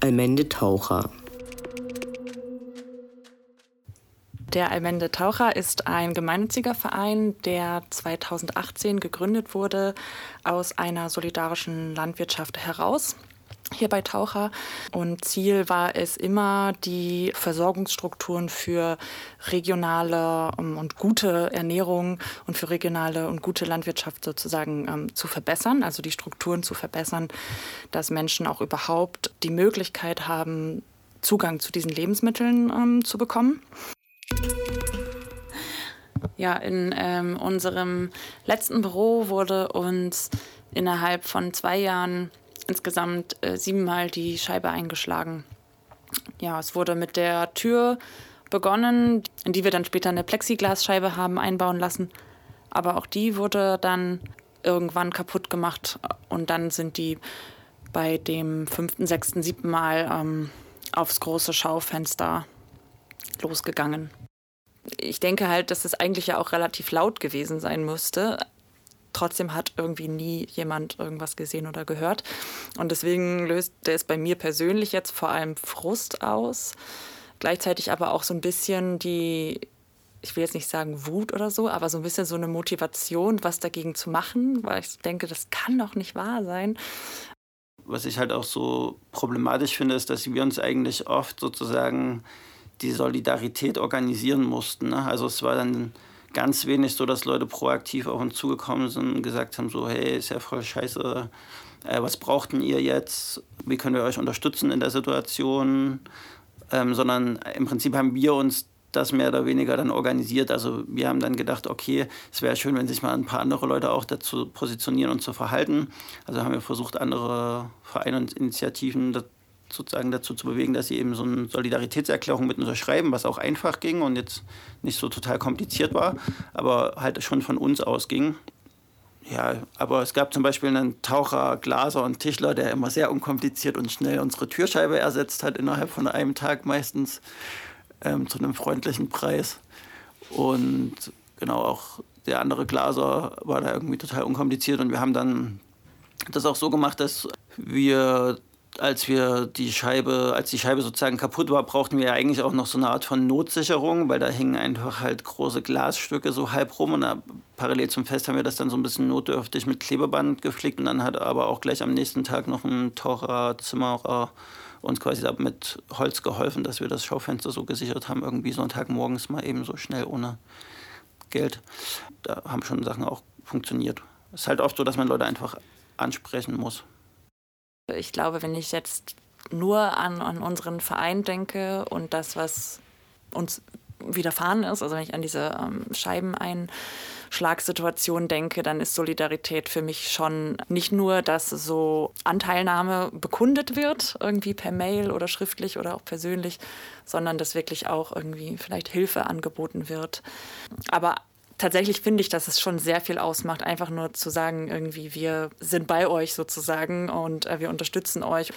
Almende Taucher. Der Almende Taucher ist ein gemeinnütziger Verein, der 2018 gegründet wurde aus einer solidarischen Landwirtschaft heraus hier bei Taucher. Und Ziel war es immer, die Versorgungsstrukturen für regionale ähm, und gute Ernährung und für regionale und gute Landwirtschaft sozusagen ähm, zu verbessern, also die Strukturen zu verbessern, dass Menschen auch überhaupt die Möglichkeit haben, Zugang zu diesen Lebensmitteln ähm, zu bekommen. Ja, in ähm, unserem letzten Büro wurde uns innerhalb von zwei Jahren insgesamt äh, siebenmal die Scheibe eingeschlagen. Ja, es wurde mit der Tür begonnen, in die wir dann später eine Plexiglasscheibe haben einbauen lassen. Aber auch die wurde dann irgendwann kaputt gemacht und dann sind die bei dem fünften, sechsten, siebten Mal ähm, aufs große Schaufenster losgegangen. Ich denke halt, dass es eigentlich ja auch relativ laut gewesen sein müsste. Trotzdem hat irgendwie nie jemand irgendwas gesehen oder gehört. Und deswegen löst es bei mir persönlich jetzt vor allem Frust aus. Gleichzeitig aber auch so ein bisschen die, ich will jetzt nicht sagen Wut oder so, aber so ein bisschen so eine Motivation, was dagegen zu machen, weil ich denke, das kann doch nicht wahr sein. Was ich halt auch so problematisch finde, ist, dass wir uns eigentlich oft sozusagen die Solidarität organisieren mussten. Ne? Also es war dann ganz wenig so, dass Leute proaktiv auf uns zugekommen sind und gesagt haben, so, hey, ist ja voll scheiße, äh, was braucht denn ihr jetzt, wie können wir euch unterstützen in der Situation, ähm, sondern im Prinzip haben wir uns das mehr oder weniger dann organisiert. Also wir haben dann gedacht, okay, es wäre schön, wenn sich mal ein paar andere Leute auch dazu positionieren und zu verhalten. Also haben wir versucht, andere Vereine und Initiativen sozusagen dazu zu bewegen, dass sie eben so eine Solidaritätserklärung mit unterschreiben, was auch einfach ging und jetzt nicht so total kompliziert war, aber halt schon von uns ausging. Ja, aber es gab zum Beispiel einen Taucher, Glaser und Tischler, der immer sehr unkompliziert und schnell unsere Türscheibe ersetzt hat, innerhalb von einem Tag meistens ähm, zu einem freundlichen Preis. Und genau auch der andere Glaser war da irgendwie total unkompliziert und wir haben dann das auch so gemacht, dass wir als wir die Scheibe, als die Scheibe sozusagen kaputt war, brauchten wir ja eigentlich auch noch so eine Art von Notsicherung, weil da hingen einfach halt große Glasstücke so halb rum und da, parallel zum Fest haben wir das dann so ein bisschen notdürftig mit Klebeband geflickt und dann hat aber auch gleich am nächsten Tag noch ein Taucher, Zimmerer uns quasi mit Holz geholfen, dass wir das Schaufenster so gesichert haben, irgendwie Sonntagmorgens mal eben so schnell ohne Geld. Da haben schon Sachen auch funktioniert. Es ist halt oft so, dass man Leute einfach ansprechen muss. Ich glaube, wenn ich jetzt nur an, an unseren Verein denke und das, was uns widerfahren ist, also wenn ich an diese ähm, Scheibeneinschlagsituation denke, dann ist Solidarität für mich schon nicht nur, dass so Anteilnahme bekundet wird, irgendwie per Mail oder schriftlich oder auch persönlich, sondern dass wirklich auch irgendwie vielleicht Hilfe angeboten wird. Aber tatsächlich finde ich, dass es schon sehr viel ausmacht, einfach nur zu sagen, irgendwie, wir sind bei euch sozusagen und äh, wir unterstützen euch.